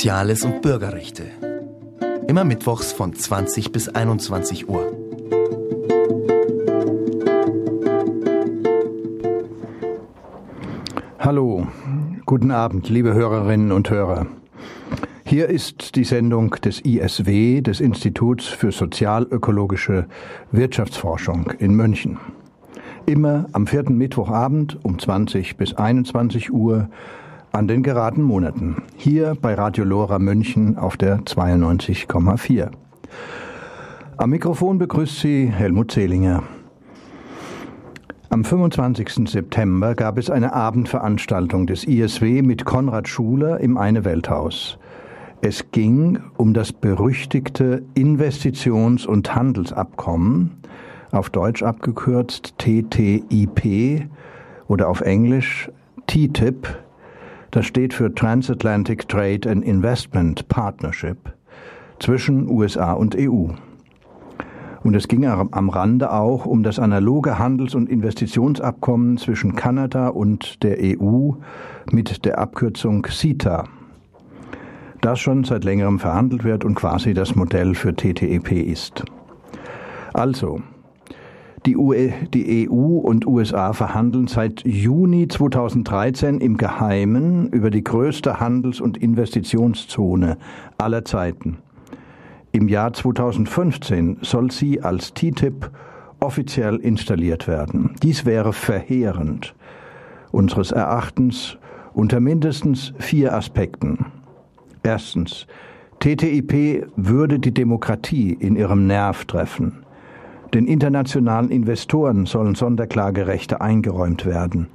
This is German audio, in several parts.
Soziales und Bürgerrechte. Immer mittwochs von 20 bis 21 Uhr. Hallo, guten Abend, liebe Hörerinnen und Hörer. Hier ist die Sendung des ISW, des Instituts für sozialökologische Wirtschaftsforschung in München. Immer am vierten Mittwochabend um 20 bis 21 Uhr an den geraden Monaten. Hier bei Radio Lora München auf der 92,4. Am Mikrofon begrüßt Sie Helmut Zehlinger. Am 25. September gab es eine Abendveranstaltung des ISW mit Konrad Schuler im Eine Welthaus. Es ging um das berüchtigte Investitions- und Handelsabkommen, auf Deutsch abgekürzt TTIP oder auf Englisch TTIP, das steht für Transatlantic Trade and Investment Partnership zwischen USA und EU. Und es ging am Rande auch um das analoge Handels- und Investitionsabkommen zwischen Kanada und der EU mit der Abkürzung CETA, das schon seit längerem verhandelt wird und quasi das Modell für TTIP ist. Also, die, UE, die EU und USA verhandeln seit Juni 2013 im Geheimen über die größte Handels- und Investitionszone aller Zeiten. Im Jahr 2015 soll sie als TTIP offiziell installiert werden. Dies wäre verheerend, unseres Erachtens unter mindestens vier Aspekten. Erstens, TTIP würde die Demokratie in ihrem Nerv treffen. Den internationalen Investoren sollen Sonderklagerechte eingeräumt werden,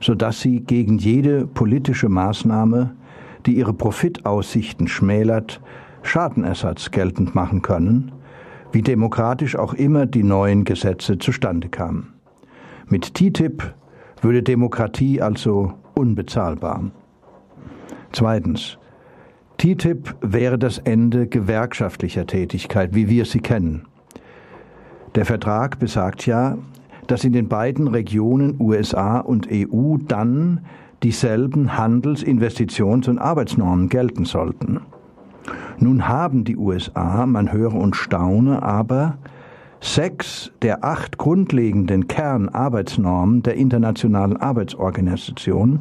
sodass sie gegen jede politische Maßnahme, die ihre Profitaussichten schmälert, Schadenersatz geltend machen können, wie demokratisch auch immer die neuen Gesetze zustande kamen. Mit TTIP würde Demokratie also unbezahlbar. Zweitens. TTIP wäre das Ende gewerkschaftlicher Tätigkeit, wie wir sie kennen. Der Vertrag besagt ja, dass in den beiden Regionen USA und EU dann dieselben Handels-, Investitions- und Arbeitsnormen gelten sollten. Nun haben die USA, man höre und staune, aber sechs der acht grundlegenden Kernarbeitsnormen der Internationalen Arbeitsorganisation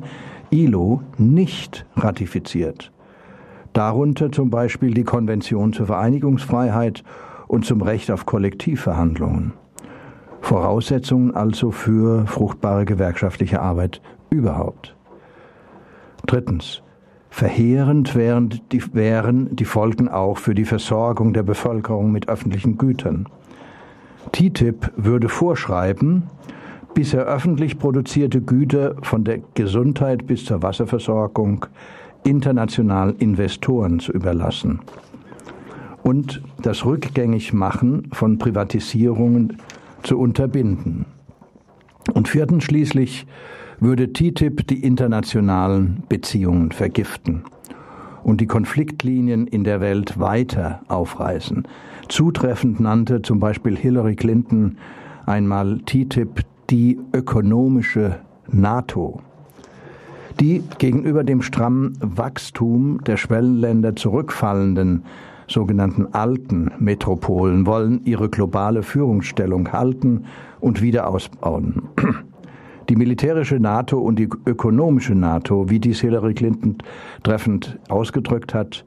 ILO nicht ratifiziert. Darunter zum Beispiel die Konvention zur Vereinigungsfreiheit und zum Recht auf Kollektivverhandlungen. Voraussetzungen also für fruchtbare gewerkschaftliche Arbeit überhaupt. Drittens. Verheerend wären die, wären die Folgen auch für die Versorgung der Bevölkerung mit öffentlichen Gütern. TTIP würde vorschreiben, bisher öffentlich produzierte Güter von der Gesundheit bis zur Wasserversorgung internationalen Investoren zu überlassen und das Rückgängigmachen von Privatisierungen zu unterbinden. Und viertens schließlich würde TTIP die internationalen Beziehungen vergiften und die Konfliktlinien in der Welt weiter aufreißen. Zutreffend nannte zum Beispiel Hillary Clinton einmal TTIP die ökonomische NATO, die gegenüber dem strammen Wachstum der Schwellenländer zurückfallenden sogenannten alten Metropolen wollen ihre globale Führungsstellung halten und wieder ausbauen. Die militärische NATO und die ökonomische NATO, wie dies Hillary Clinton treffend ausgedrückt hat,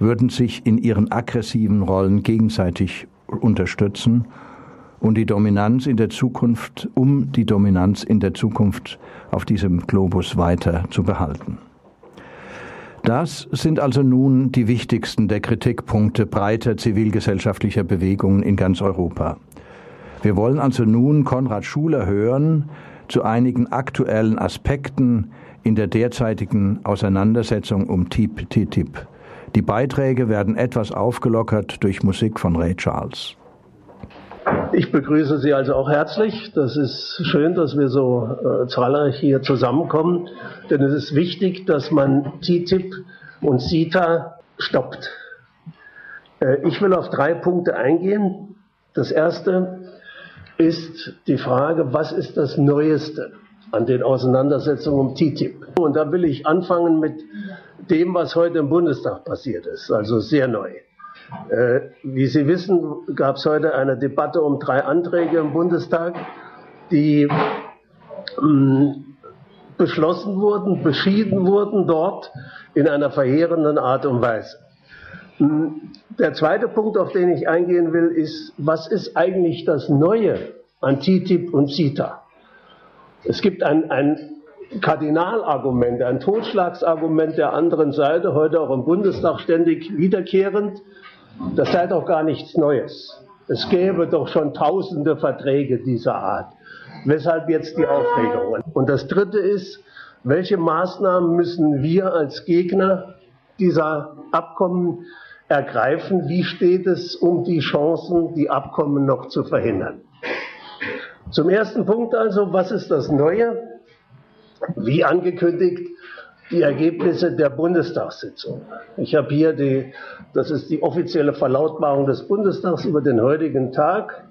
würden sich in ihren aggressiven Rollen gegenseitig unterstützen und die Dominanz in der Zukunft, um die Dominanz in der Zukunft auf diesem Globus weiter zu behalten. Das sind also nun die wichtigsten der Kritikpunkte breiter zivilgesellschaftlicher Bewegungen in ganz Europa. Wir wollen also nun Konrad Schuler hören zu einigen aktuellen Aspekten in der derzeitigen Auseinandersetzung um TTIP. Die Beiträge werden etwas aufgelockert durch Musik von Ray Charles. Ich begrüße Sie also auch herzlich. Das ist schön, dass wir so äh, zahlreich hier zusammenkommen, denn es ist wichtig, dass man TTIP und CETA stoppt. Äh, ich will auf drei Punkte eingehen. Das erste ist die Frage, was ist das Neueste an den Auseinandersetzungen um TTIP. Und da will ich anfangen mit dem, was heute im Bundestag passiert ist, also sehr neu. Äh, wie Sie wissen, gab es heute eine Debatte um drei Anträge im Bundestag, die mh, beschlossen wurden, beschieden wurden dort in einer verheerenden Art und Weise. Der zweite Punkt, auf den ich eingehen will, ist, was ist eigentlich das Neue an TTIP und CETA? Es gibt ein, ein Kardinalargument, ein Totschlagsargument der anderen Seite, heute auch im Bundestag ständig wiederkehrend. Das sei doch gar nichts Neues. Es gäbe doch schon tausende Verträge dieser Art. Weshalb jetzt die Aufregung? Und das Dritte ist, welche Maßnahmen müssen wir als Gegner dieser Abkommen ergreifen? Wie steht es um die Chancen, die Abkommen noch zu verhindern? Zum ersten Punkt also, was ist das Neue? Wie angekündigt, die Ergebnisse der Bundestagssitzung. Ich habe hier die, das ist die offizielle Verlautbarung des Bundestags über den heutigen Tag.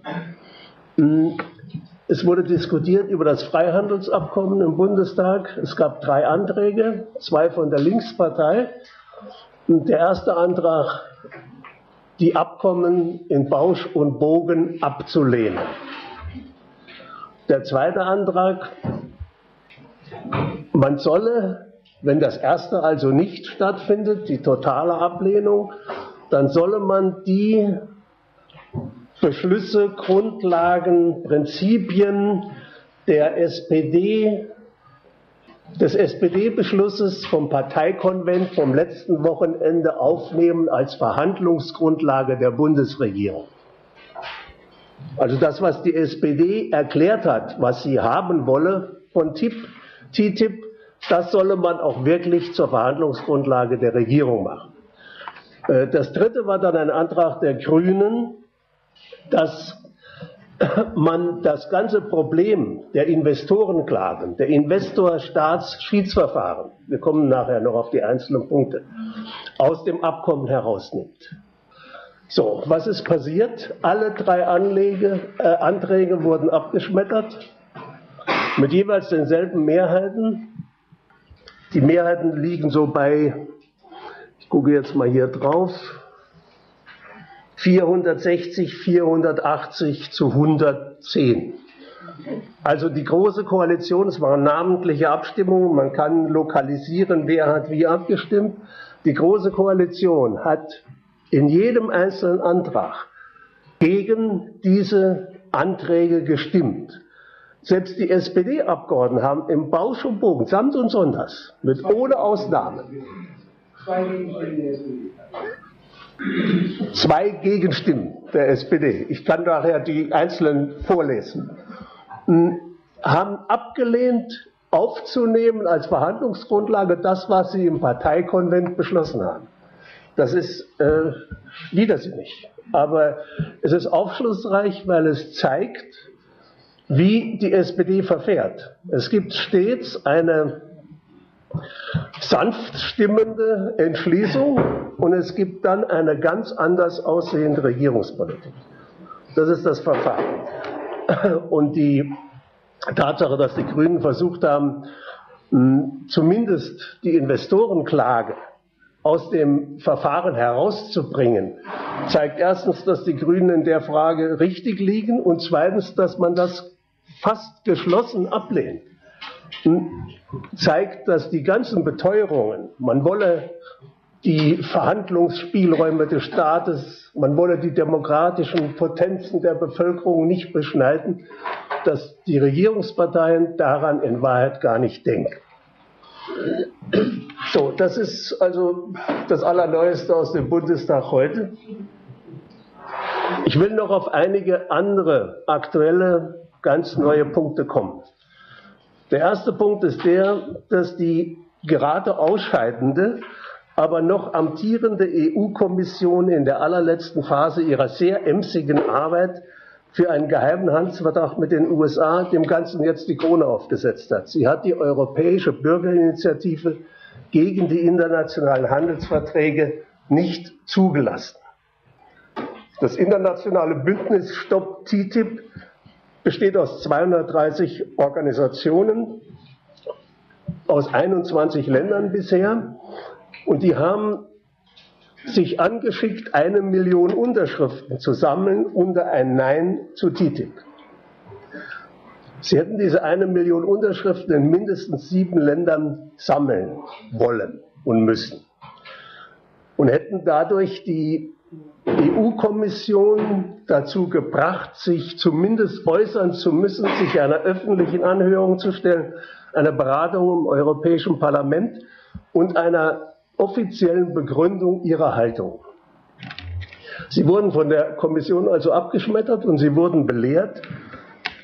Es wurde diskutiert über das Freihandelsabkommen im Bundestag. Es gab drei Anträge, zwei von der Linkspartei. Und der erste Antrag, die Abkommen in Bausch und Bogen abzulehnen. Der zweite Antrag, man solle, wenn das erste also nicht stattfindet, die totale Ablehnung, dann solle man die Beschlüsse, Grundlagen, Prinzipien der SPD, des SPD-Beschlusses vom Parteikonvent vom letzten Wochenende aufnehmen als Verhandlungsgrundlage der Bundesregierung. Also das, was die SPD erklärt hat, was sie haben wolle von TTIP, das solle man auch wirklich zur Verhandlungsgrundlage der Regierung machen. Äh, das dritte war dann ein Antrag der Grünen, dass man das ganze Problem der Investorenklagen, der Investor-Staats-Schiedsverfahren, wir kommen nachher noch auf die einzelnen Punkte, aus dem Abkommen herausnimmt. So, was ist passiert? Alle drei Anlege, äh, Anträge wurden abgeschmettert mit jeweils denselben Mehrheiten. Die Mehrheiten liegen so bei, ich gucke jetzt mal hier drauf, 460, 480 zu 110. Also die große Koalition, es waren namentliche Abstimmungen, man kann lokalisieren, wer hat wie abgestimmt. Die große Koalition hat in jedem einzelnen Antrag gegen diese Anträge gestimmt. Selbst die SPD-Abgeordneten haben im Bausch und Bogen, samt und sonders, mit ohne Ausnahme, zwei Gegenstimmen der SPD, ich kann daher die einzelnen vorlesen, haben abgelehnt, aufzunehmen als Verhandlungsgrundlage das, was sie im Parteikonvent beschlossen haben. Das ist äh, widersinnig. Aber es ist aufschlussreich, weil es zeigt, wie die SPD verfährt. Es gibt stets eine sanft stimmende Entschließung und es gibt dann eine ganz anders aussehende Regierungspolitik. Das ist das Verfahren. Und die Tatsache, dass die Grünen versucht haben, zumindest die Investorenklage aus dem Verfahren herauszubringen, zeigt erstens, dass die Grünen in der Frage richtig liegen und zweitens, dass man das fast geschlossen ablehnt zeigt, dass die ganzen Beteuerungen, man wolle die Verhandlungsspielräume des Staates, man wolle die demokratischen Potenzen der Bevölkerung nicht beschneiden, dass die Regierungsparteien daran in Wahrheit gar nicht denken. So, das ist also das Allerneueste aus dem Bundestag heute. Ich will noch auf einige andere aktuelle, ganz neue Punkte kommen. Der erste Punkt ist der, dass die gerade ausscheidende, aber noch amtierende EU-Kommission in der allerletzten Phase ihrer sehr emsigen Arbeit für einen geheimen Handelsvertrag mit den USA dem Ganzen jetzt die Krone aufgesetzt hat. Sie hat die Europäische Bürgerinitiative gegen die internationalen Handelsverträge nicht zugelassen. Das internationale Bündnis Stop TTIP besteht aus 230 Organisationen aus 21 Ländern bisher und die haben sich angeschickt, eine Million Unterschriften zu sammeln unter ein Nein zu TTIP. Sie hätten diese eine Million Unterschriften in mindestens sieben Ländern sammeln wollen und müssen und hätten dadurch die EU-Kommission dazu gebracht, sich zumindest äußern zu müssen, sich einer öffentlichen Anhörung zu stellen, einer Beratung im Europäischen Parlament und einer offiziellen Begründung ihrer Haltung. Sie wurden von der Kommission also abgeschmettert und sie wurden belehrt,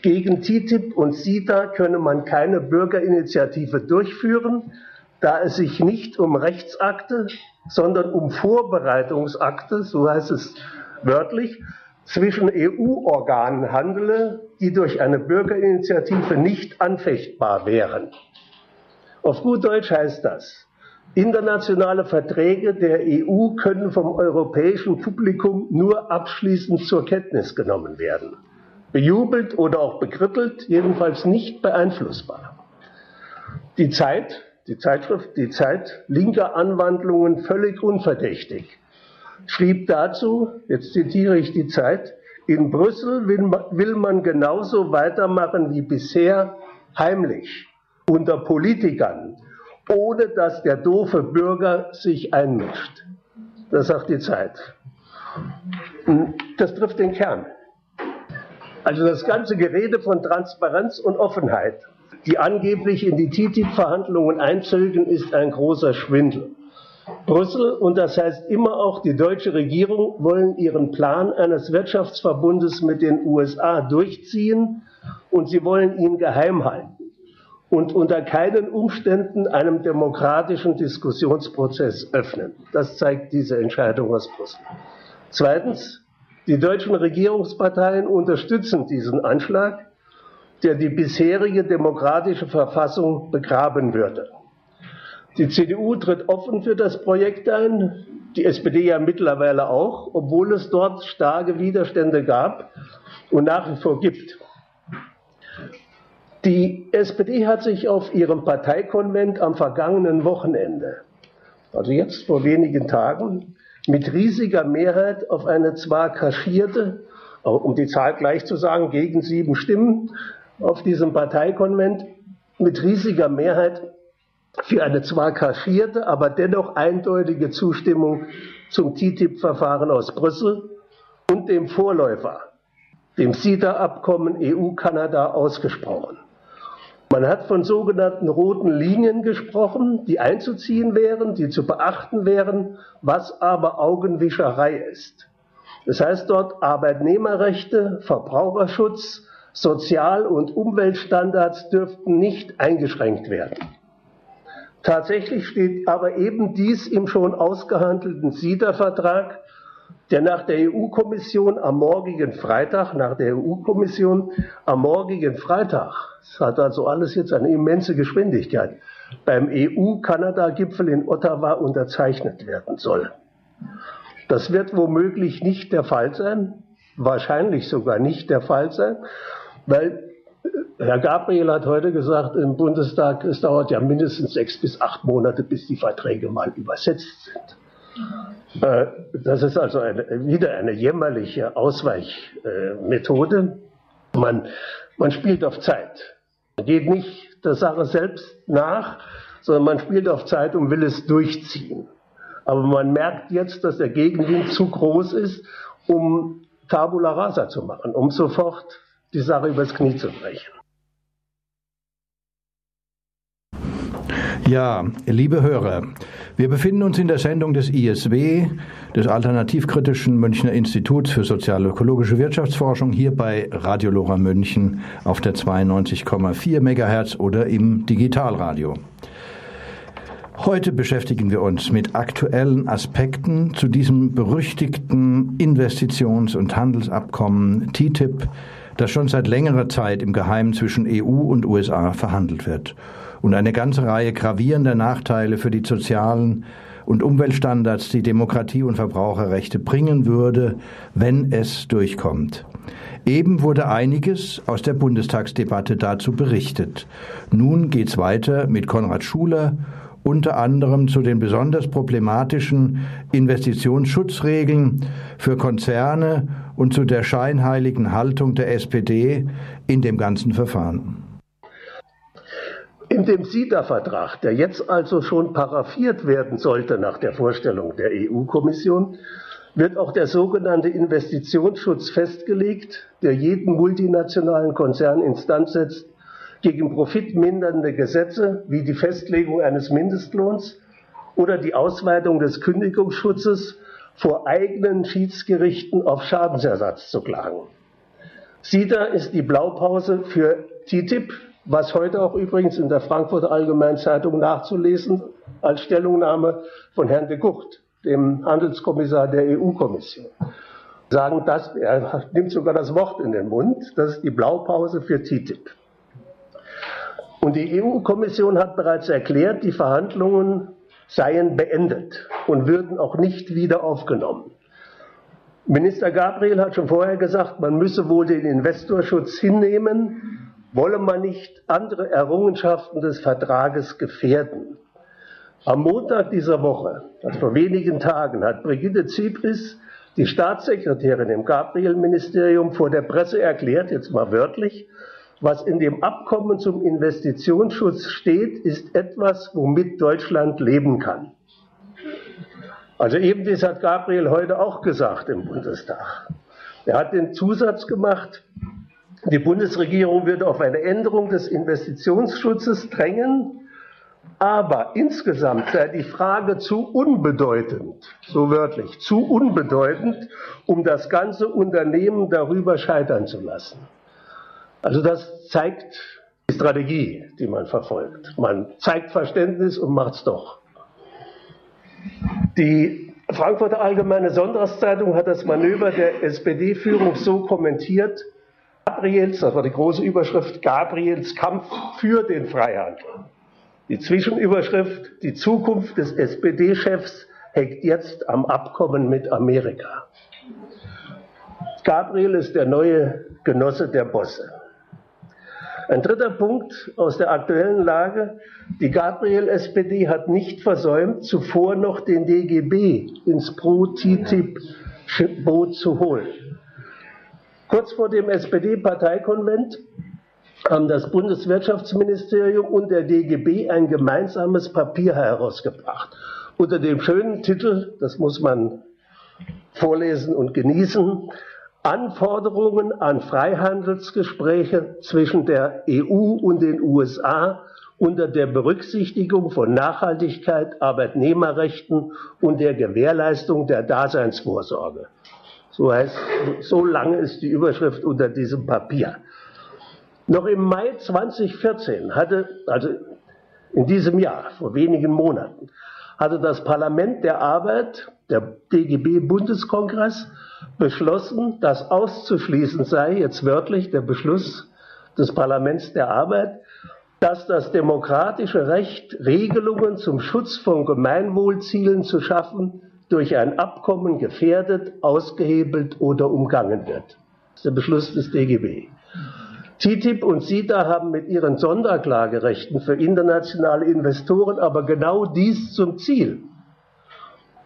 gegen TTIP und CETA könne man keine Bürgerinitiative durchführen, da es sich nicht um Rechtsakte, sondern um Vorbereitungsakte, so heißt es wörtlich, zwischen EU-Organen handele, die durch eine Bürgerinitiative nicht anfechtbar wären. Auf gut Deutsch heißt das, internationale Verträge der EU können vom europäischen Publikum nur abschließend zur Kenntnis genommen werden. Bejubelt oder auch bekrittelt, jedenfalls nicht beeinflussbar. Die Zeit, die Zeitschrift Die Zeit linker Anwandlungen völlig unverdächtig, schrieb dazu, jetzt zitiere ich die Zeit, in Brüssel will man, will man genauso weitermachen wie bisher, heimlich, unter Politikern, ohne dass der doofe Bürger sich einmischt. Das sagt die Zeit. Das trifft den Kern. Also das ganze Gerede von Transparenz und Offenheit die angeblich in die TTIP-Verhandlungen einzögen, ist ein großer Schwindel. Brüssel, und das heißt immer auch die deutsche Regierung, wollen ihren Plan eines Wirtschaftsverbundes mit den USA durchziehen und sie wollen ihn geheim halten und unter keinen Umständen einem demokratischen Diskussionsprozess öffnen. Das zeigt diese Entscheidung aus Brüssel. Zweitens, die deutschen Regierungsparteien unterstützen diesen Anschlag der die bisherige demokratische Verfassung begraben würde. Die CDU tritt offen für das Projekt ein, die SPD ja mittlerweile auch, obwohl es dort starke Widerstände gab und nach wie vor gibt. Die SPD hat sich auf ihrem Parteikonvent am vergangenen Wochenende, also jetzt vor wenigen Tagen, mit riesiger Mehrheit auf eine zwar kaschierte, um die Zahl gleich zu sagen, gegen sieben Stimmen, auf diesem Parteikonvent mit riesiger Mehrheit für eine zwar kaschierte, aber dennoch eindeutige Zustimmung zum TTIP-Verfahren aus Brüssel und dem Vorläufer, dem CETA-Abkommen EU-Kanada, ausgesprochen. Man hat von sogenannten roten Linien gesprochen, die einzuziehen wären, die zu beachten wären, was aber Augenwischerei ist. Das heißt dort Arbeitnehmerrechte, Verbraucherschutz, Sozial- und Umweltstandards dürften nicht eingeschränkt werden. Tatsächlich steht aber eben dies im schon ausgehandelten SIDA-Vertrag, der nach der EU-Kommission am morgigen Freitag, nach der EU-Kommission am morgigen Freitag, das hat also alles jetzt eine immense Geschwindigkeit, beim EU-Kanada-Gipfel in Ottawa unterzeichnet werden soll. Das wird womöglich nicht der Fall sein, wahrscheinlich sogar nicht der Fall sein, weil äh, Herr Gabriel hat heute gesagt im Bundestag, es dauert ja mindestens sechs bis acht Monate, bis die Verträge mal übersetzt sind. Äh, das ist also eine, wieder eine jämmerliche Ausweichmethode. Man, man spielt auf Zeit. Man geht nicht der Sache selbst nach, sondern man spielt auf Zeit und will es durchziehen. Aber man merkt jetzt, dass der Gegenwind zu groß ist, um Tabula rasa zu machen, um sofort die Sache übers Knie zu brechen. Ja, liebe Hörer, wir befinden uns in der Sendung des ISW, des Alternativkritischen Münchner Instituts für sozial-ökologische Wirtschaftsforschung, hier bei Radio Lora München auf der 92,4 MHz oder im Digitalradio. Heute beschäftigen wir uns mit aktuellen Aspekten zu diesem berüchtigten Investitions- und Handelsabkommen TTIP, das schon seit längerer Zeit im Geheimen zwischen EU und USA verhandelt wird und eine ganze Reihe gravierender Nachteile für die sozialen und Umweltstandards die Demokratie und Verbraucherrechte bringen würde, wenn es durchkommt. Eben wurde einiges aus der Bundestagsdebatte dazu berichtet. Nun geht's weiter mit Konrad Schuler unter anderem zu den besonders problematischen Investitionsschutzregeln für Konzerne und zu der scheinheiligen Haltung der SPD in dem ganzen Verfahren. In dem CETA-Vertrag, der jetzt also schon paraffiert werden sollte nach der Vorstellung der EU-Kommission, wird auch der sogenannte Investitionsschutz festgelegt, der jeden multinationalen Konzern instand setzt, gegen profitmindernde Gesetze wie die Festlegung eines Mindestlohns oder die Ausweitung des Kündigungsschutzes vor eigenen Schiedsgerichten auf Schadensersatz zu klagen. SIDA ist die Blaupause für TTIP, was heute auch übrigens in der Frankfurter Allgemeinen Zeitung nachzulesen als Stellungnahme von Herrn de Gucht, dem Handelskommissar der EU-Kommission. Sagen das, er nimmt sogar das Wort in den Mund, das ist die Blaupause für TTIP. Und die EU-Kommission hat bereits erklärt, die Verhandlungen seien beendet und würden auch nicht wieder aufgenommen. Minister Gabriel hat schon vorher gesagt, man müsse wohl den Investorschutz hinnehmen, wolle man nicht andere Errungenschaften des Vertrages gefährden. Am Montag dieser Woche, also vor wenigen Tagen, hat Brigitte Zipris, die Staatssekretärin im Gabriel-Ministerium, vor der Presse erklärt, jetzt mal wörtlich, was in dem Abkommen zum Investitionsschutz steht, ist etwas, womit Deutschland leben kann. Also eben das hat Gabriel heute auch gesagt im Bundestag. Er hat den Zusatz gemacht, die Bundesregierung würde auf eine Änderung des Investitionsschutzes drängen, aber insgesamt sei die Frage zu unbedeutend, so wörtlich, zu unbedeutend, um das ganze Unternehmen darüber scheitern zu lassen. Also das zeigt die Strategie, die man verfolgt. Man zeigt Verständnis und macht es doch. Die Frankfurter Allgemeine Sonntagszeitung hat das Manöver der SPD-Führung so kommentiert, Gabriels, das war die große Überschrift, Gabriels Kampf für den Freihandel. Die Zwischenüberschrift, die Zukunft des SPD-Chefs hängt jetzt am Abkommen mit Amerika. Gabriel ist der neue Genosse der Bosse. Ein dritter Punkt aus der aktuellen Lage. Die Gabriel-SPD hat nicht versäumt, zuvor noch den DGB ins Pro-TTIP-Boot zu holen. Kurz vor dem SPD-Parteikonvent haben das Bundeswirtschaftsministerium und der DGB ein gemeinsames Papier herausgebracht. Unter dem schönen Titel, das muss man vorlesen und genießen, Anforderungen an Freihandelsgespräche zwischen der EU und den USA unter der Berücksichtigung von Nachhaltigkeit, Arbeitnehmerrechten und der Gewährleistung der Daseinsvorsorge. So heißt, so lange ist die Überschrift unter diesem Papier. Noch im Mai 2014 hatte, also in diesem Jahr, vor wenigen Monaten, hatte das Parlament der Arbeit, der DGB-Bundeskongress, beschlossen, dass auszuschließen sei, jetzt wörtlich der Beschluss des Parlaments der Arbeit, dass das demokratische Recht, Regelungen zum Schutz von Gemeinwohlzielen zu schaffen, durch ein Abkommen gefährdet, ausgehebelt oder umgangen wird. Das ist der Beschluss des DGB. TTIP und CETA haben mit ihren Sonderklagerechten für internationale Investoren aber genau dies zum Ziel.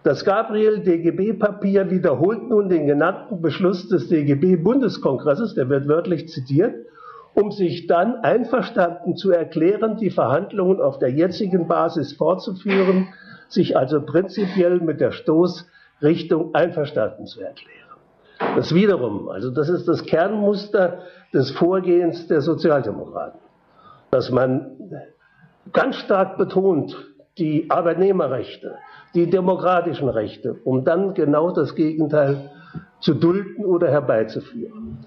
Das Gabriel-DGB-Papier wiederholt nun den genannten Beschluss des DGB-Bundeskongresses, der wird wörtlich zitiert, um sich dann einverstanden zu erklären, die Verhandlungen auf der jetzigen Basis fortzuführen, sich also prinzipiell mit der Stoßrichtung einverstanden zu erklären. Das wiederum, also das ist das Kernmuster des Vorgehens der Sozialdemokraten, dass man ganz stark betont die Arbeitnehmerrechte, die demokratischen Rechte, um dann genau das Gegenteil zu dulden oder herbeizuführen.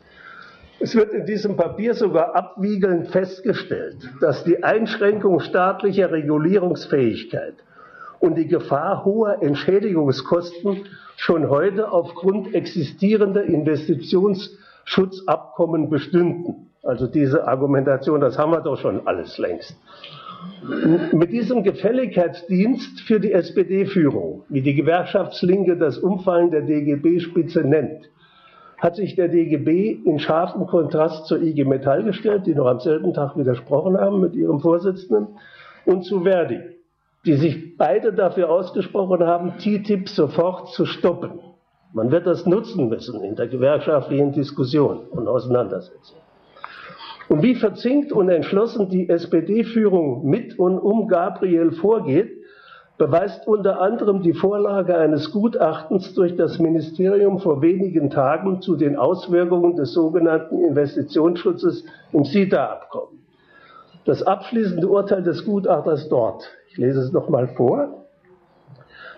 Es wird in diesem Papier sogar abwiegelnd festgestellt, dass die Einschränkung staatlicher Regulierungsfähigkeit und die Gefahr hoher Entschädigungskosten schon heute aufgrund existierender Investitionsschutzabkommen bestünden. Also diese Argumentation, das haben wir doch schon alles längst. Mit diesem Gefälligkeitsdienst für die SPD-Führung, wie die Gewerkschaftslinke das Umfallen der DGB-Spitze nennt, hat sich der DGB in scharfem Kontrast zur IG Metall gestellt, die noch am selben Tag widersprochen haben mit ihrem Vorsitzenden, und zu Verdi, die sich beide dafür ausgesprochen haben, TTIP sofort zu stoppen. Man wird das nutzen müssen in der gewerkschaftlichen Diskussion und Auseinandersetzung. Und wie verzinkt und entschlossen die SPD-Führung mit und um Gabriel vorgeht, beweist unter anderem die Vorlage eines Gutachtens durch das Ministerium vor wenigen Tagen zu den Auswirkungen des sogenannten Investitionsschutzes im CETA-Abkommen. Das abschließende Urteil des Gutachters dort, ich lese es nochmal vor,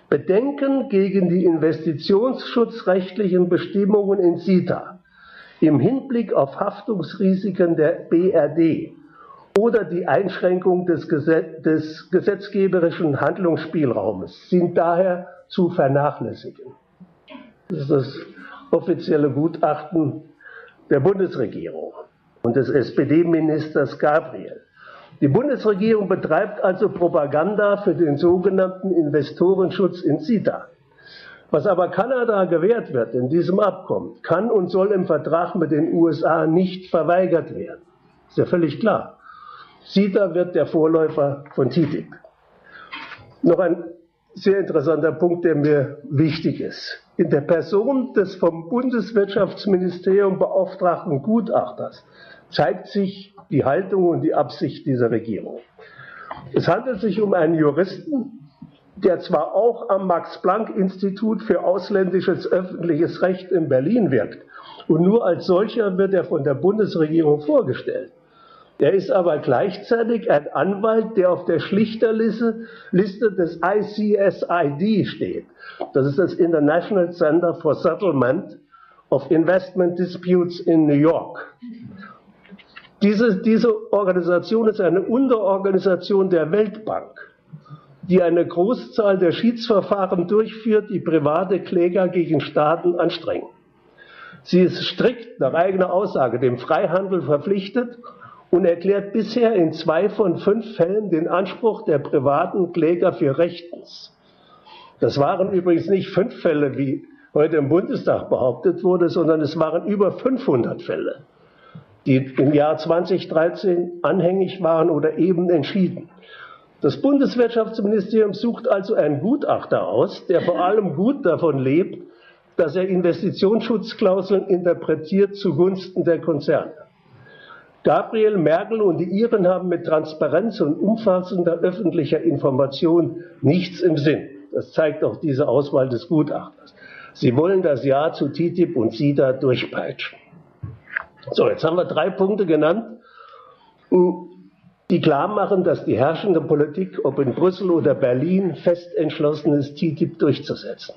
Bedenken gegen die investitionsschutzrechtlichen Bestimmungen in CETA im Hinblick auf Haftungsrisiken der BRD oder die Einschränkung des, Gesetz des gesetzgeberischen Handlungsspielraumes sind daher zu vernachlässigen. Das ist das offizielle Gutachten der Bundesregierung und des SPD-Ministers Gabriel. Die Bundesregierung betreibt also Propaganda für den sogenannten Investorenschutz in CETA. Was aber Kanada gewährt wird in diesem Abkommen, kann und soll im Vertrag mit den USA nicht verweigert werden. Ist ja völlig klar. CETA wird der Vorläufer von TTIP. Noch ein sehr interessanter Punkt, der mir wichtig ist. In der Person des vom Bundeswirtschaftsministerium beauftragten Gutachters zeigt sich die Haltung und die Absicht dieser Regierung. Es handelt sich um einen Juristen, der zwar auch am Max-Planck-Institut für ausländisches öffentliches Recht in Berlin wirkt, und nur als solcher wird er von der Bundesregierung vorgestellt. Er ist aber gleichzeitig ein Anwalt, der auf der Schlichterliste Liste des ICSID steht. Das ist das International Center for Settlement of Investment Disputes in New York. Diese, diese Organisation ist eine Unterorganisation der Weltbank, die eine Großzahl der Schiedsverfahren durchführt, die private Kläger gegen Staaten anstrengen. Sie ist strikt nach eigener Aussage dem Freihandel verpflichtet und erklärt bisher in zwei von fünf Fällen den Anspruch der privaten Kläger für rechtens. Das waren übrigens nicht fünf Fälle, wie heute im Bundestag behauptet wurde, sondern es waren über 500 Fälle die im Jahr 2013 anhängig waren oder eben entschieden. Das Bundeswirtschaftsministerium sucht also einen Gutachter aus, der vor allem gut davon lebt, dass er Investitionsschutzklauseln interpretiert zugunsten der Konzerne. Gabriel Merkel und die Iren haben mit Transparenz und umfassender öffentlicher Information nichts im Sinn. Das zeigt auch diese Auswahl des Gutachters. Sie wollen das Ja zu TTIP und SIDA durchpeitschen. So, jetzt haben wir drei Punkte genannt, die klar machen, dass die herrschende Politik, ob in Brüssel oder Berlin, fest entschlossen ist, TTIP durchzusetzen.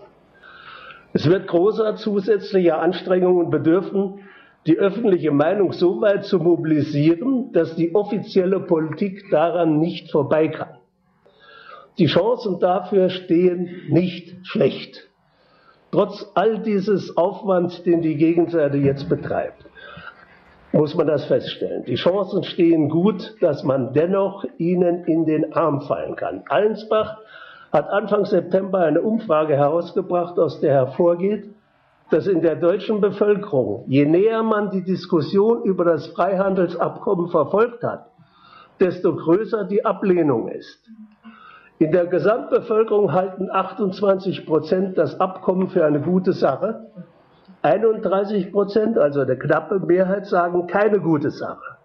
Es wird großer zusätzlicher Anstrengungen bedürfen, die öffentliche Meinung so weit zu mobilisieren, dass die offizielle Politik daran nicht vorbei kann. Die Chancen dafür stehen nicht schlecht. Trotz all dieses Aufwands, den die Gegenseite jetzt betreibt muss man das feststellen. Die Chancen stehen gut, dass man dennoch ihnen in den Arm fallen kann. Allensbach hat Anfang September eine Umfrage herausgebracht, aus der hervorgeht, dass in der deutschen Bevölkerung, je näher man die Diskussion über das Freihandelsabkommen verfolgt hat, desto größer die Ablehnung ist. In der Gesamtbevölkerung halten 28 Prozent das Abkommen für eine gute Sache 31 Prozent, also eine knappe Mehrheit, sagen keine gute Sache.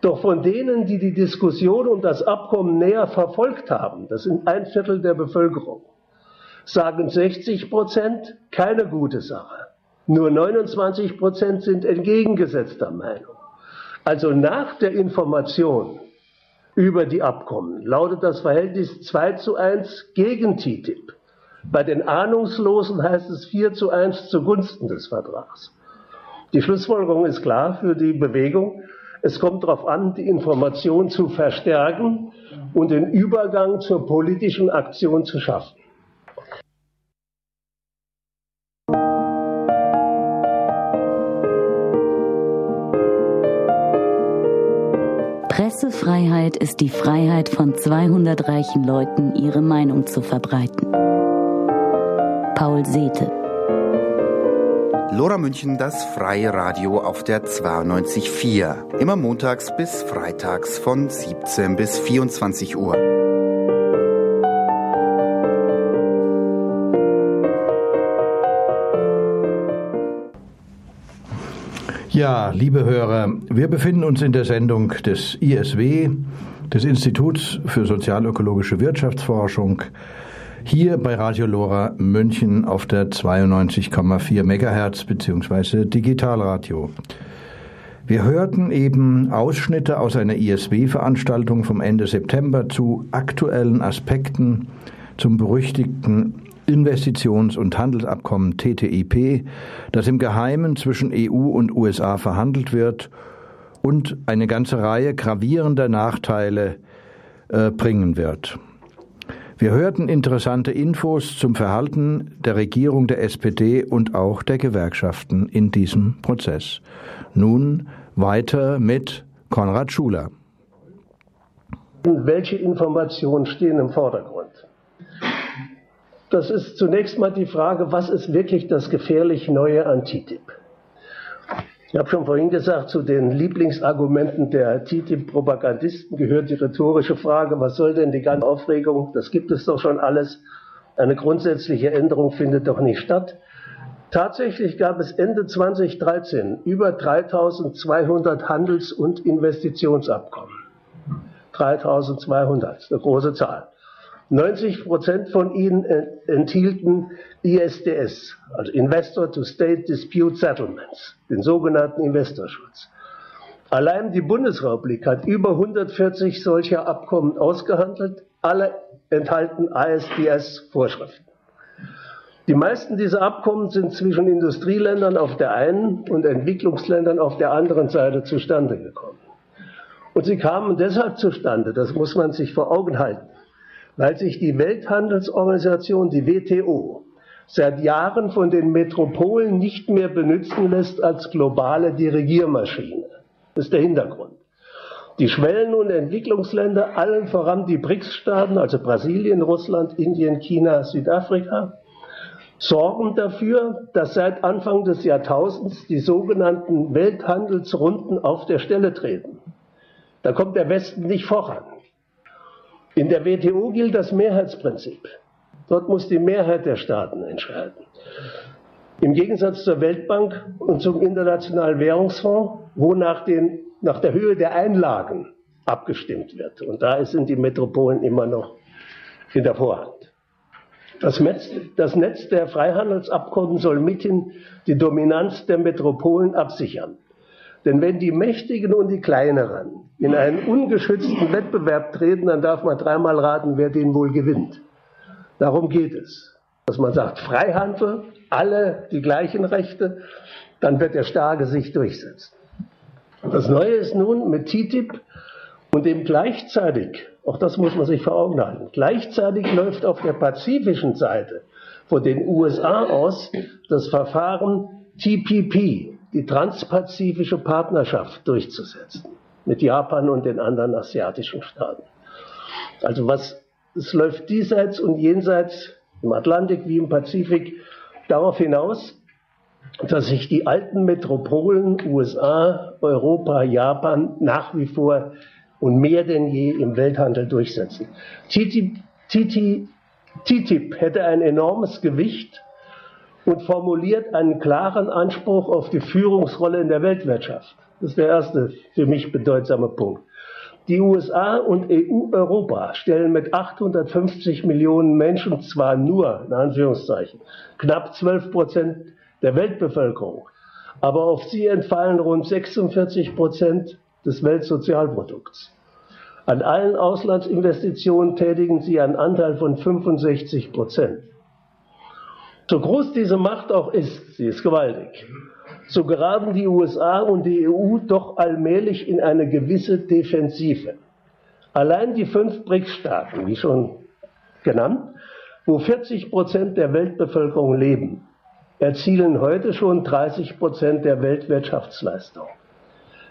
Doch von denen, die die Diskussion um das Abkommen näher verfolgt haben, das sind ein Viertel der Bevölkerung, sagen 60 Prozent keine gute Sache. Nur 29 Prozent sind entgegengesetzter Meinung. Also nach der Information über die Abkommen lautet das Verhältnis 2 zu 1 gegen TTIP. Bei den Ahnungslosen heißt es 4 zu 1 zugunsten des Vertrags. Die Schlussfolgerung ist klar für die Bewegung. Es kommt darauf an, die Information zu verstärken und den Übergang zur politischen Aktion zu schaffen. Pressefreiheit ist die Freiheit von 200 reichen Leuten, ihre Meinung zu verbreiten. Paul Sete Lora München, das freie Radio auf der 92.4. Immer montags bis freitags von 17 bis 24 Uhr. Ja, liebe Hörer, wir befinden uns in der Sendung des ISW, des Instituts für sozialökologische Wirtschaftsforschung, hier bei Radio Lora München auf der 92,4 Megahertz bzw. Digitalradio. Wir hörten eben Ausschnitte aus einer ISW-Veranstaltung vom Ende September zu aktuellen Aspekten zum berüchtigten Investitions- und Handelsabkommen TTIP, das im Geheimen zwischen EU und USA verhandelt wird und eine ganze Reihe gravierender Nachteile äh, bringen wird. Wir hörten interessante Infos zum Verhalten der Regierung der SPD und auch der Gewerkschaften in diesem Prozess. Nun weiter mit Konrad Schuler. Welche Informationen stehen im Vordergrund? Das ist zunächst mal die Frage, was ist wirklich das gefährlich Neue an TTIP? Ich habe schon vorhin gesagt, zu den Lieblingsargumenten der TTIP-Propagandisten gehört die rhetorische Frage, was soll denn die ganze Aufregung? Das gibt es doch schon alles. Eine grundsätzliche Änderung findet doch nicht statt. Tatsächlich gab es Ende 2013 über 3200 Handels- und Investitionsabkommen. 3200, eine große Zahl. 90 Prozent von ihnen enthielten ISDS, also Investor-to-State Dispute Settlements, den sogenannten Investorschutz. Allein die Bundesrepublik hat über 140 solcher Abkommen ausgehandelt. Alle enthalten ISDS-Vorschriften. Die meisten dieser Abkommen sind zwischen Industrieländern auf der einen und Entwicklungsländern auf der anderen Seite zustande gekommen. Und sie kamen deshalb zustande, das muss man sich vor Augen halten, weil sich die Welthandelsorganisation, die WTO, seit Jahren von den Metropolen nicht mehr benutzen lässt als globale Dirigiermaschine. Das ist der Hintergrund. Die Schwellen- und Entwicklungsländer, allen voran die BRICS-Staaten, also Brasilien, Russland, Indien, China, Südafrika, sorgen dafür, dass seit Anfang des Jahrtausends die sogenannten Welthandelsrunden auf der Stelle treten. Da kommt der Westen nicht voran. In der WTO gilt das Mehrheitsprinzip. Dort muss die Mehrheit der Staaten entscheiden. Im Gegensatz zur Weltbank und zum Internationalen Währungsfonds, wo nach, den, nach der Höhe der Einlagen abgestimmt wird. Und da sind die Metropolen immer noch in der Vorhand. Das Netz, das Netz der Freihandelsabkommen soll mithin die Dominanz der Metropolen absichern. Denn wenn die Mächtigen und die Kleineren in einen ungeschützten Wettbewerb treten, dann darf man dreimal raten, wer den wohl gewinnt. Darum geht es. Dass man sagt, Freihandel, alle die gleichen Rechte, dann wird der Starke sich durchsetzen. Das Neue ist nun mit TTIP und dem gleichzeitig, auch das muss man sich vor Augen halten, gleichzeitig läuft auf der pazifischen Seite von den USA aus das Verfahren TPP, die transpazifische Partnerschaft durchzusetzen mit Japan und den anderen asiatischen Staaten. Also was, es läuft diesseits und jenseits im Atlantik wie im Pazifik darauf hinaus, dass sich die alten Metropolen USA, Europa, Japan nach wie vor und mehr denn je im Welthandel durchsetzen. TTIP, TTIP, TTIP hätte ein enormes Gewicht und formuliert einen klaren Anspruch auf die Führungsrolle in der Weltwirtschaft. Das ist der erste für mich bedeutsame Punkt. Die USA und EU-Europa stellen mit 850 Millionen Menschen zwar nur, in Anführungszeichen, knapp 12 Prozent der Weltbevölkerung, aber auf sie entfallen rund 46 Prozent des Weltsozialprodukts. An allen Auslandsinvestitionen tätigen sie einen Anteil von 65 Prozent. So groß diese Macht auch ist, sie ist gewaltig, so geraten die USA und die EU doch allmählich in eine gewisse Defensive. Allein die fünf BRICS-Staaten, wie schon genannt, wo 40 Prozent der Weltbevölkerung leben, erzielen heute schon 30 Prozent der Weltwirtschaftsleistung.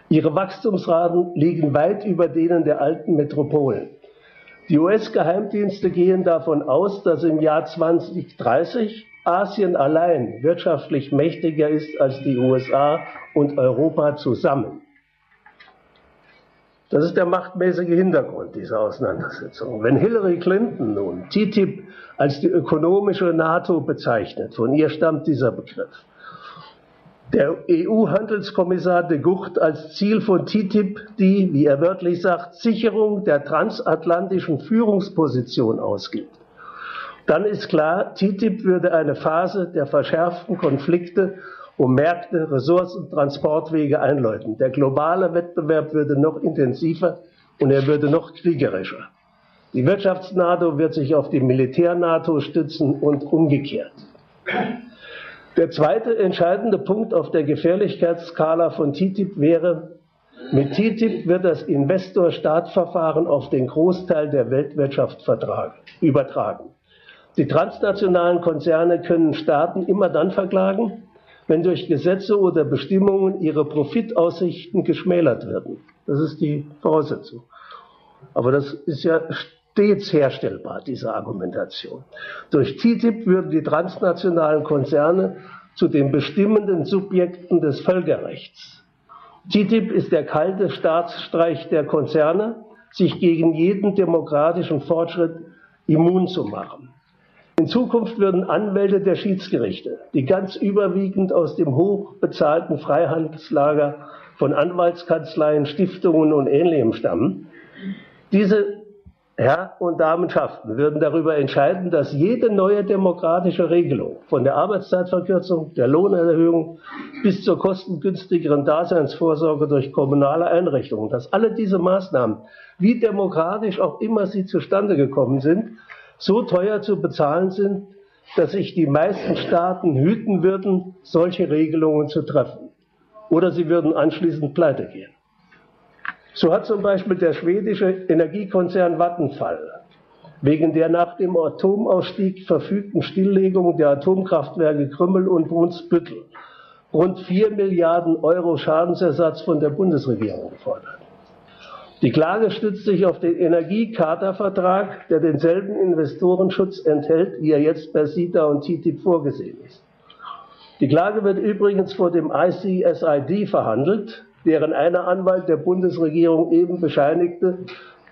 Ihre Wachstumsraten liegen weit über denen der alten Metropolen. Die US-Geheimdienste gehen davon aus, dass im Jahr 2030 Asien allein wirtschaftlich mächtiger ist als die USA und Europa zusammen. Das ist der machtmäßige Hintergrund dieser Auseinandersetzung. Wenn Hillary Clinton nun TTIP als die ökonomische NATO bezeichnet, von ihr stammt dieser Begriff, der EU-Handelskommissar de Gucht als Ziel von TTIP die, wie er wörtlich sagt, Sicherung der transatlantischen Führungsposition ausgibt, dann ist klar, TTIP würde eine Phase der verschärften Konflikte um Märkte, Ressourcen, Transportwege einläuten. Der globale Wettbewerb würde noch intensiver und er würde noch kriegerischer. Die Wirtschafts-NATO wird sich auf die Militär-NATO stützen und umgekehrt. Der zweite entscheidende Punkt auf der Gefährlichkeitsskala von TTIP wäre, mit TTIP wird das Investor-Staat-Verfahren auf den Großteil der Weltwirtschaft übertragen. Die transnationalen Konzerne können Staaten immer dann verklagen, wenn durch Gesetze oder Bestimmungen ihre Profitaussichten geschmälert werden. Das ist die Voraussetzung. Aber das ist ja stets herstellbar, diese Argumentation. Durch TTIP würden die transnationalen Konzerne zu den bestimmenden Subjekten des Völkerrechts. TTIP ist der kalte Staatsstreich der Konzerne, sich gegen jeden demokratischen Fortschritt immun zu machen. In Zukunft würden Anwälte der Schiedsgerichte, die ganz überwiegend aus dem hochbezahlten Freihandelslager von Anwaltskanzleien, Stiftungen und Ähnlichem stammen, diese Herr- und Damenschaften würden darüber entscheiden, dass jede neue demokratische Regelung, von der Arbeitszeitverkürzung, der Lohnerhöhung bis zur kostengünstigeren Daseinsvorsorge durch kommunale Einrichtungen, dass alle diese Maßnahmen, wie demokratisch auch immer sie zustande gekommen sind, so teuer zu bezahlen sind, dass sich die meisten Staaten hüten würden, solche Regelungen zu treffen. Oder sie würden anschließend pleite gehen. So hat zum Beispiel der schwedische Energiekonzern Vattenfall wegen der nach dem Atomausstieg verfügten Stilllegung der Atomkraftwerke Krümmel und Brunsbüttel rund 4 Milliarden Euro Schadensersatz von der Bundesregierung gefordert. Die Klage stützt sich auf den Energiecharta-Vertrag, der denselben Investorenschutz enthält, wie er jetzt bei CETA und TTIP vorgesehen ist. Die Klage wird übrigens vor dem ICSID verhandelt, deren einer Anwalt der Bundesregierung eben bescheinigte,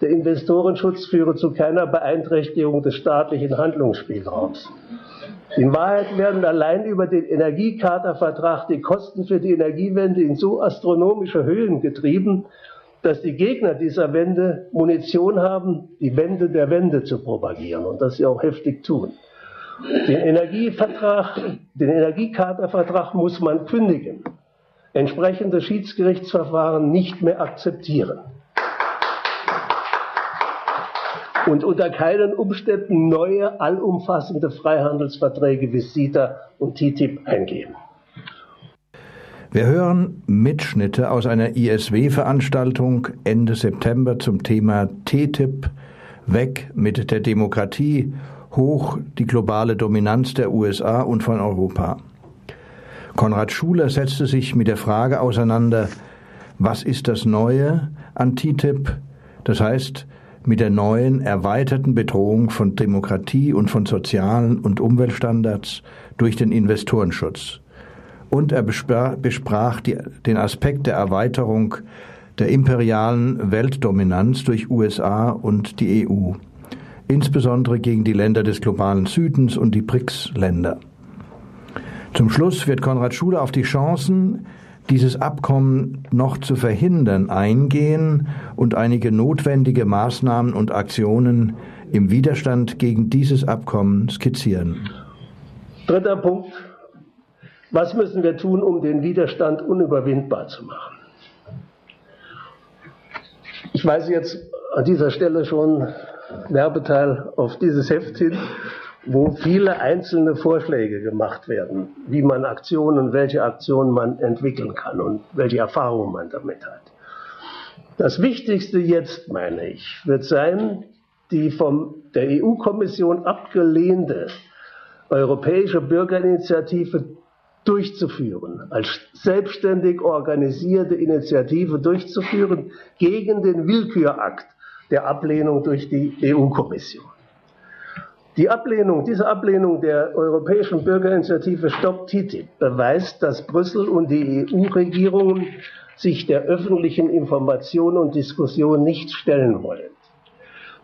der Investorenschutz führe zu keiner Beeinträchtigung des staatlichen Handlungsspielraums. In Wahrheit werden allein über den Energiecharta-Vertrag die Kosten für die Energiewende in so astronomische Höhen getrieben, dass die Gegner dieser Wende Munition haben, die Wende der Wende zu propagieren und das sie auch heftig tun. Den Energievertrag, den Energiechartervertrag muss man kündigen, entsprechende Schiedsgerichtsverfahren nicht mehr akzeptieren und unter keinen Umständen neue, allumfassende Freihandelsverträge wie CETA und TTIP eingehen. Wir hören Mitschnitte aus einer ISW-Veranstaltung Ende September zum Thema TTIP, weg mit der Demokratie, hoch die globale Dominanz der USA und von Europa. Konrad Schuler setzte sich mit der Frage auseinander, was ist das Neue an TTIP, das heißt mit der neuen erweiterten Bedrohung von Demokratie und von sozialen und Umweltstandards durch den Investorenschutz und er besprach die, den Aspekt der Erweiterung der imperialen Weltdominanz durch USA und die EU, insbesondere gegen die Länder des globalen Südens und die BRICS-Länder. Zum Schluss wird Konrad Schuler auf die Chancen, dieses Abkommen noch zu verhindern, eingehen und einige notwendige Maßnahmen und Aktionen im Widerstand gegen dieses Abkommen skizzieren. Dritter Punkt, was müssen wir tun, um den Widerstand unüberwindbar zu machen? Ich weise jetzt an dieser Stelle schon Werbeteil auf dieses Heft hin, wo viele einzelne Vorschläge gemacht werden, wie man Aktionen, welche Aktionen man entwickeln kann und welche Erfahrungen man damit hat. Das Wichtigste jetzt, meine ich, wird sein, die von der EU-Kommission abgelehnte europäische Bürgerinitiative durchzuführen, als selbstständig organisierte Initiative durchzuführen gegen den Willkürakt der Ablehnung durch die EU-Kommission. Die Ablehnung, diese Ablehnung der Europäischen Bürgerinitiative Stop TTIP beweist, dass Brüssel und die EU-Regierungen sich der öffentlichen Information und Diskussion nicht stellen wollen.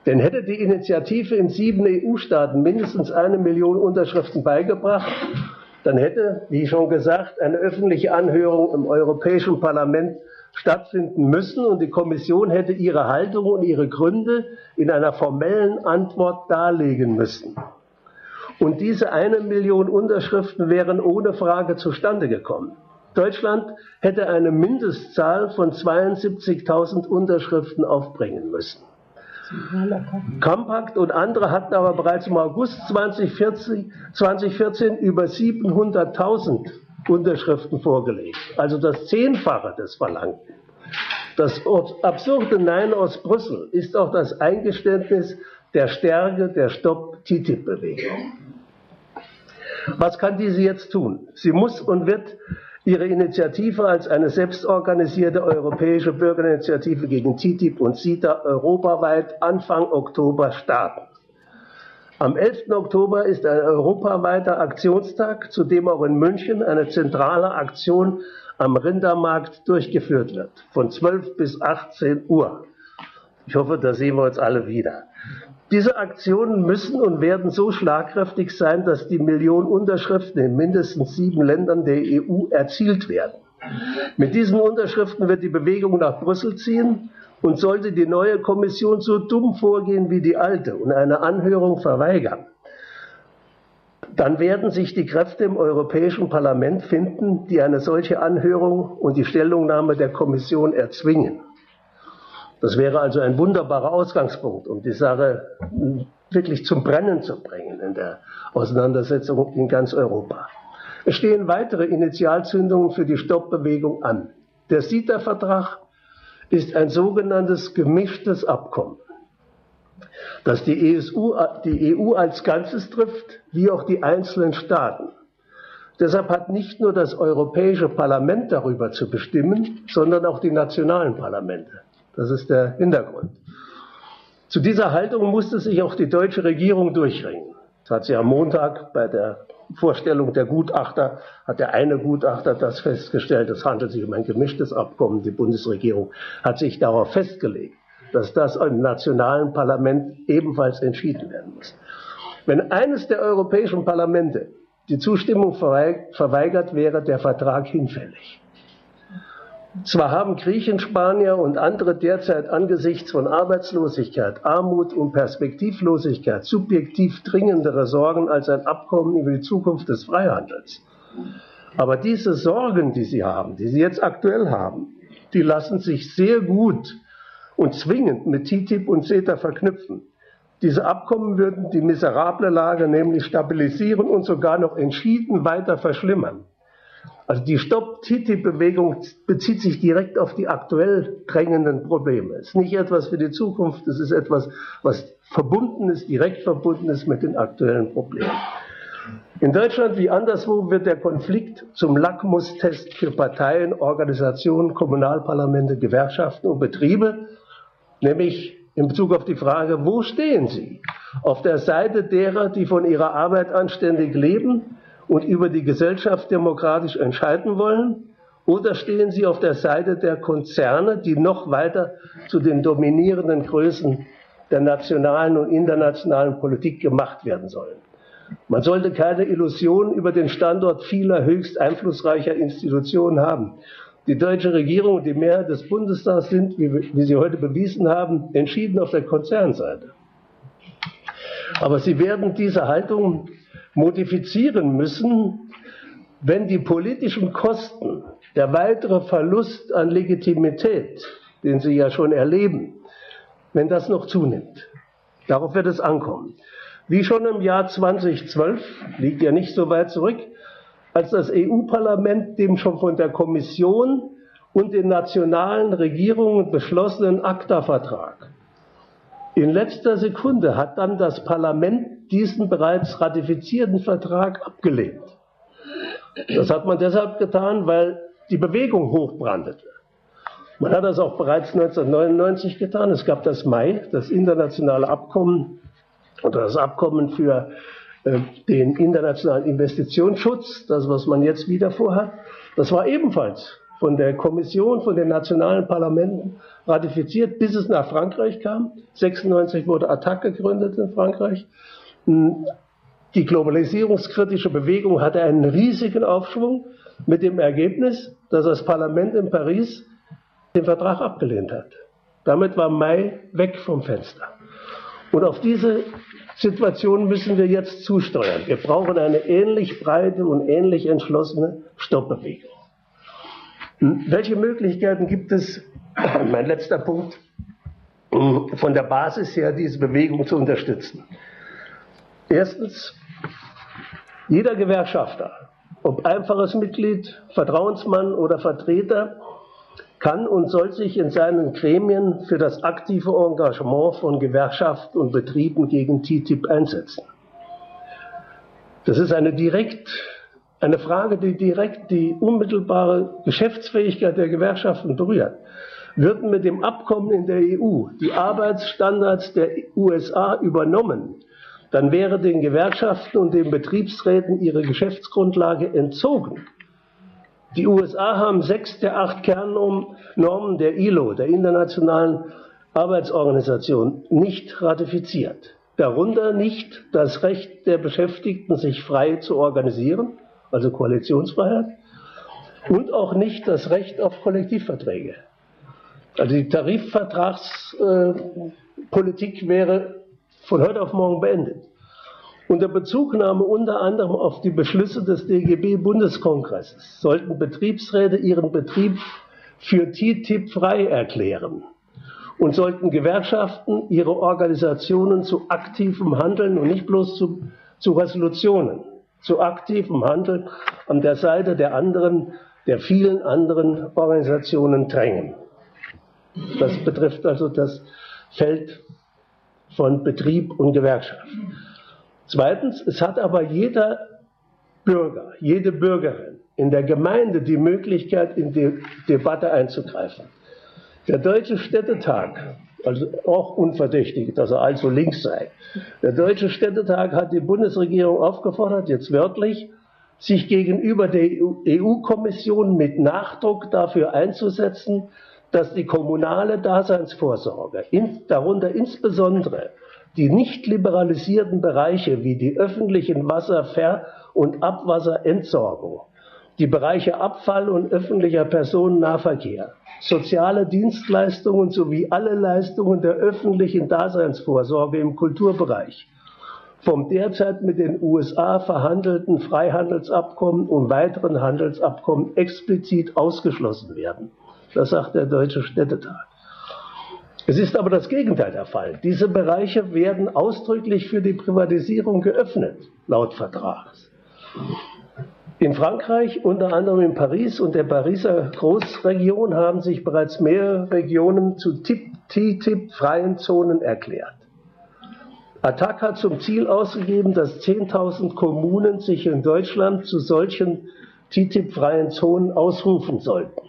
Denn hätte die Initiative in sieben EU-Staaten mindestens eine Million Unterschriften beigebracht, dann hätte, wie schon gesagt, eine öffentliche Anhörung im Europäischen Parlament stattfinden müssen und die Kommission hätte ihre Haltung und ihre Gründe in einer formellen Antwort darlegen müssen. Und diese eine Million Unterschriften wären ohne Frage zustande gekommen. Deutschland hätte eine Mindestzahl von 72.000 Unterschriften aufbringen müssen. Compact und andere hatten aber bereits im August 2014, 2014 über 700.000 Unterschriften vorgelegt, also das Zehnfache des Verlangten. Das absurde Nein aus Brüssel ist auch das Eingeständnis der Stärke der Stop-TTIP-Bewegung. Was kann diese jetzt tun? Sie muss und wird ihre Initiative als eine selbstorganisierte europäische Bürgerinitiative gegen TTIP und CETA europaweit Anfang Oktober starten. Am 11. Oktober ist ein europaweiter Aktionstag, zu dem auch in München eine zentrale Aktion am Rindermarkt durchgeführt wird, von 12 bis 18 Uhr. Ich hoffe, da sehen wir uns alle wieder. Diese Aktionen müssen und werden so schlagkräftig sein, dass die Million Unterschriften in mindestens sieben Ländern der EU erzielt werden. Mit diesen Unterschriften wird die Bewegung nach Brüssel ziehen und sollte die neue Kommission so dumm vorgehen wie die alte und eine Anhörung verweigern, dann werden sich die Kräfte im Europäischen Parlament finden, die eine solche Anhörung und die Stellungnahme der Kommission erzwingen. Das wäre also ein wunderbarer Ausgangspunkt, um die Sache wirklich zum Brennen zu bringen in der Auseinandersetzung in ganz Europa. Es stehen weitere Initialzündungen für die Stoppbewegung an. Der CETA-Vertrag ist ein sogenanntes gemischtes Abkommen, das die, ESU, die EU als Ganzes trifft, wie auch die einzelnen Staaten. Deshalb hat nicht nur das Europäische Parlament darüber zu bestimmen, sondern auch die nationalen Parlamente. Das ist der Hintergrund. Zu dieser Haltung musste sich auch die deutsche Regierung durchringen. Das hat sie am Montag bei der Vorstellung der Gutachter, hat der eine Gutachter das festgestellt, es handelt sich um ein gemischtes Abkommen. Die Bundesregierung hat sich darauf festgelegt, dass das im nationalen Parlament ebenfalls entschieden werden muss. Wenn eines der europäischen Parlamente die Zustimmung verweigert, wäre der Vertrag hinfällig. Zwar haben Griechen, Spanier und andere derzeit angesichts von Arbeitslosigkeit, Armut und Perspektivlosigkeit subjektiv dringendere Sorgen als ein Abkommen über die Zukunft des Freihandels. Aber diese Sorgen, die sie haben, die sie jetzt aktuell haben, die lassen sich sehr gut und zwingend mit TTIP und CETA verknüpfen. Diese Abkommen würden die miserable Lage nämlich stabilisieren und sogar noch entschieden weiter verschlimmern. Also die Stop-TTIP-Bewegung bezieht sich direkt auf die aktuell drängenden Probleme. Es ist nicht etwas für die Zukunft, es ist etwas, was verbunden ist, direkt verbunden ist mit den aktuellen Problemen. In Deutschland wie anderswo wird der Konflikt zum Lackmustest für Parteien, Organisationen, Kommunalparlamente, Gewerkschaften und Betriebe, nämlich in Bezug auf die Frage, wo stehen sie? Auf der Seite derer, die von ihrer Arbeit anständig leben, und über die Gesellschaft demokratisch entscheiden wollen? Oder stehen Sie auf der Seite der Konzerne, die noch weiter zu den dominierenden Größen der nationalen und internationalen Politik gemacht werden sollen? Man sollte keine Illusionen über den Standort vieler höchst einflussreicher Institutionen haben. Die deutsche Regierung und die Mehrheit des Bundestags sind, wie, wie Sie heute bewiesen haben, entschieden auf der Konzernseite. Aber sie werden diese Haltung modifizieren müssen, wenn die politischen Kosten, der weitere Verlust an Legitimität, den sie ja schon erleben, wenn das noch zunimmt. Darauf wird es ankommen. Wie schon im Jahr 2012, liegt ja nicht so weit zurück, als das EU-Parlament dem schon von der Kommission und den nationalen Regierungen beschlossenen ACTA-Vertrag in letzter Sekunde hat dann das Parlament diesen bereits ratifizierten Vertrag abgelehnt. Das hat man deshalb getan, weil die Bewegung hochbrandete. Man hat das auch bereits 1999 getan. Es gab das Mai, das internationale Abkommen oder das Abkommen für äh, den internationalen Investitionsschutz, das, was man jetzt wieder vorhat. Das war ebenfalls von der Kommission, von den nationalen Parlamenten ratifiziert, bis es nach Frankreich kam. 96 wurde Attac gegründet in Frankreich. Hm, die globalisierungskritische Bewegung hatte einen riesigen Aufschwung mit dem Ergebnis, dass das Parlament in Paris den Vertrag abgelehnt hat. Damit war Mai weg vom Fenster. Und auf diese Situation müssen wir jetzt zusteuern. Wir brauchen eine ähnlich breite und ähnlich entschlossene Stoppbewegung. Hm, welche Möglichkeiten gibt es, mein letzter Punkt, von der Basis her diese Bewegung zu unterstützen? Erstens, jeder Gewerkschafter, ob einfaches Mitglied, Vertrauensmann oder Vertreter, kann und soll sich in seinen Gremien für das aktive Engagement von Gewerkschaften und Betrieben gegen TTIP einsetzen. Das ist eine direkt eine Frage, die direkt die unmittelbare Geschäftsfähigkeit der Gewerkschaften berührt. Würden mit dem Abkommen in der EU die Arbeitsstandards der USA übernommen, dann wäre den Gewerkschaften und den Betriebsräten ihre Geschäftsgrundlage entzogen. Die USA haben sechs der acht Kernnormen der ILO, der Internationalen Arbeitsorganisation, nicht ratifiziert. Darunter nicht das Recht der Beschäftigten, sich frei zu organisieren, also Koalitionsfreiheit, und auch nicht das Recht auf Kollektivverträge. Also die Tarifvertragspolitik wäre von heute auf morgen beendet. Unter Bezugnahme unter anderem auf die Beschlüsse des DGB-Bundeskongresses sollten Betriebsräte ihren Betrieb für TTIP frei erklären und sollten Gewerkschaften ihre Organisationen zu aktivem Handeln und nicht bloß zu, zu Resolutionen, zu aktivem Handeln an der Seite der anderen, der vielen anderen Organisationen drängen. Das betrifft also das Feld von Betrieb und Gewerkschaft. Zweitens, es hat aber jeder Bürger, jede Bürgerin in der Gemeinde die Möglichkeit, in die Debatte einzugreifen. Der Deutsche Städtetag, also auch unverdächtig, dass er allzu links sei, der Deutsche Städtetag hat die Bundesregierung aufgefordert, jetzt wörtlich, sich gegenüber der EU-Kommission mit Nachdruck dafür einzusetzen, dass die kommunale Daseinsvorsorge, darunter insbesondere die nicht liberalisierten Bereiche wie die öffentlichen Wasserver- und Abwasserentsorgung, die Bereiche Abfall und öffentlicher Personennahverkehr, soziale Dienstleistungen sowie alle Leistungen der öffentlichen Daseinsvorsorge im Kulturbereich vom derzeit mit den USA verhandelten Freihandelsabkommen und weiteren Handelsabkommen explizit ausgeschlossen werden. Das sagt der Deutsche Städtetag. Es ist aber das Gegenteil der Fall. Diese Bereiche werden ausdrücklich für die Privatisierung geöffnet, laut Vertrags. In Frankreich, unter anderem in Paris und der Pariser Großregion, haben sich bereits mehrere Regionen zu TTIP-freien Zonen erklärt. Attac hat zum Ziel ausgegeben, dass 10.000 Kommunen sich in Deutschland zu solchen TTIP-freien Zonen ausrufen sollten.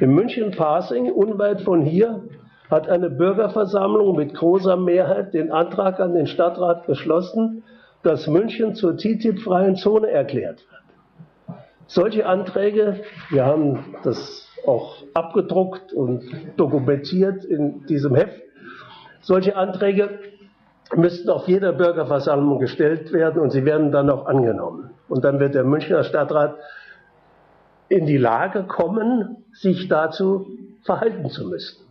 In München-Pasing, unweit von hier, hat eine Bürgerversammlung mit großer Mehrheit den Antrag an den Stadtrat beschlossen, dass München zur TTIP-freien Zone erklärt wird. Solche Anträge, wir haben das auch abgedruckt und dokumentiert in diesem Heft, solche Anträge müssten auf jeder Bürgerversammlung gestellt werden und sie werden dann auch angenommen. Und dann wird der Münchner Stadtrat in die Lage kommen, sich dazu verhalten zu müssen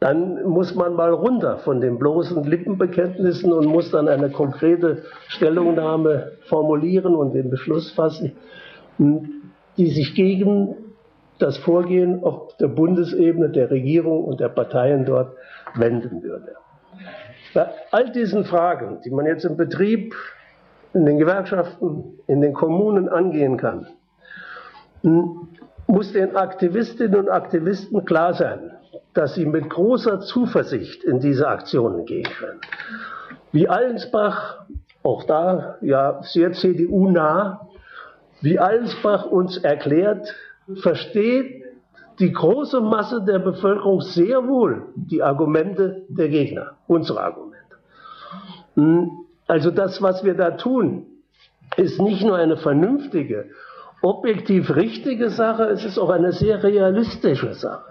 dann muss man mal runter von den bloßen Lippenbekenntnissen und muss dann eine konkrete Stellungnahme formulieren und den Beschluss fassen, die sich gegen das Vorgehen auf der Bundesebene der Regierung und der Parteien dort wenden würde. Bei all diesen Fragen, die man jetzt im Betrieb, in den Gewerkschaften, in den Kommunen angehen kann, muss den Aktivistinnen und Aktivisten klar sein, dass sie mit großer Zuversicht in diese Aktionen gehen können. Wie Allensbach, auch da ja sehr CDU-nah, wie Allensbach uns erklärt, versteht die große Masse der Bevölkerung sehr wohl die Argumente der Gegner, unsere Argumente. Hm, also das, was wir da tun, ist nicht nur eine vernünftige, objektiv richtige Sache, es ist auch eine sehr realistische Sache.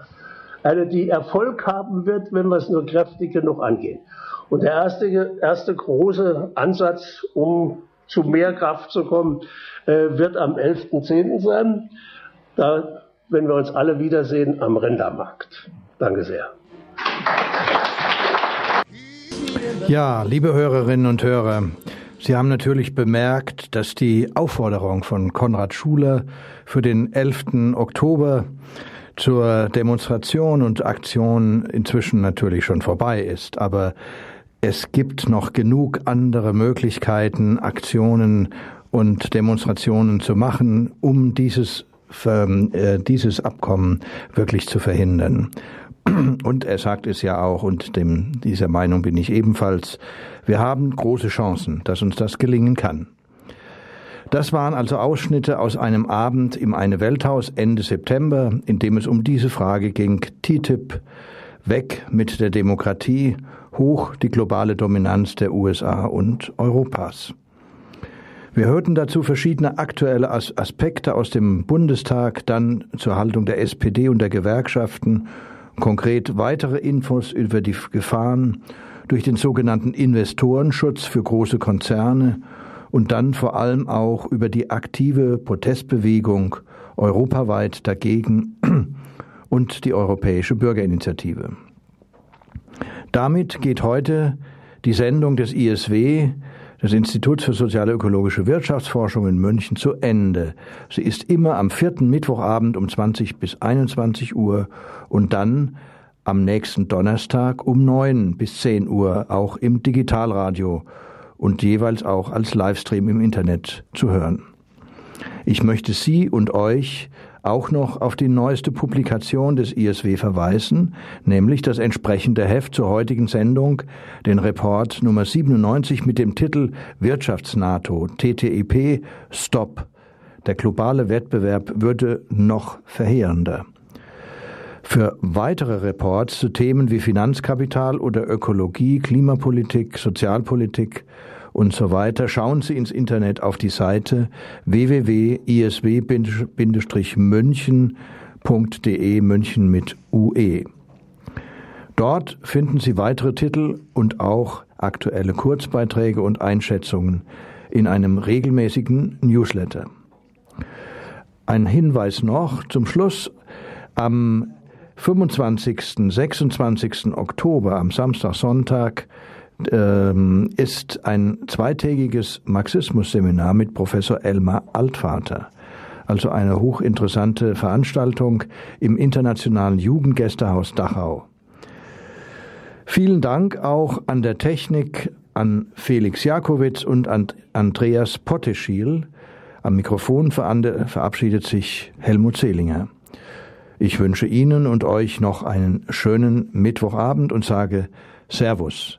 Eine, die Erfolg haben wird, wenn wir es nur kräftig genug angehen. Und der erste, erste große Ansatz, um zu mehr Kraft zu kommen, äh, wird am 11.10. sein. Da, wenn wir uns alle wiedersehen, am Rindermarkt. Danke sehr. Ja, liebe Hörerinnen und Hörer, Sie haben natürlich bemerkt, dass die Aufforderung von Konrad Schuler für den 11. Oktober zur Demonstration und Aktion inzwischen natürlich schon vorbei ist. Aber es gibt noch genug andere Möglichkeiten, Aktionen und Demonstrationen zu machen, um dieses, äh, dieses Abkommen wirklich zu verhindern. Und er sagt es ja auch, und dem, dieser Meinung bin ich ebenfalls, wir haben große Chancen, dass uns das gelingen kann. Das waren also Ausschnitte aus einem Abend im Eine Welthaus Ende September, in dem es um diese Frage ging, TTIP, weg mit der Demokratie, hoch die globale Dominanz der USA und Europas. Wir hörten dazu verschiedene aktuelle Aspekte aus dem Bundestag, dann zur Haltung der SPD und der Gewerkschaften Konkret weitere Infos über die Gefahren durch den sogenannten Investorenschutz für große Konzerne und dann vor allem auch über die aktive Protestbewegung europaweit dagegen und die Europäische Bürgerinitiative. Damit geht heute die Sendung des ISW des Instituts für soziale ökologische Wirtschaftsforschung in München zu Ende. Sie ist immer am vierten Mittwochabend um 20 bis 21 Uhr und dann am nächsten Donnerstag um 9 bis 10 Uhr auch im Digitalradio und jeweils auch als Livestream im Internet zu hören. Ich möchte Sie und euch auch noch auf die neueste Publikation des ISW verweisen, nämlich das entsprechende Heft zur heutigen Sendung, den Report Nummer 97 mit dem Titel Wirtschaftsnato TTIP Stop. Der globale Wettbewerb würde noch verheerender. Für weitere Reports zu Themen wie Finanzkapital oder Ökologie, Klimapolitik, Sozialpolitik und so weiter, schauen Sie ins Internet auf die Seite www.isw-münchen.de München mit UE. Dort finden Sie weitere Titel und auch aktuelle Kurzbeiträge und Einschätzungen in einem regelmäßigen Newsletter. Ein Hinweis noch zum Schluss. Am 25., 26. Oktober, am Samstag, Sonntag, ähm, ist ein zweitägiges Marxismus-Seminar mit Professor Elmar Altvater. Also eine hochinteressante Veranstaltung im Internationalen Jugendgästehaus Dachau. Vielen Dank auch an der Technik an Felix Jakowitz und an Andreas Potteschiel. Am Mikrofon verabschiedet sich Helmut Zehlinger. Ich wünsche Ihnen und euch noch einen schönen Mittwochabend und sage Servus.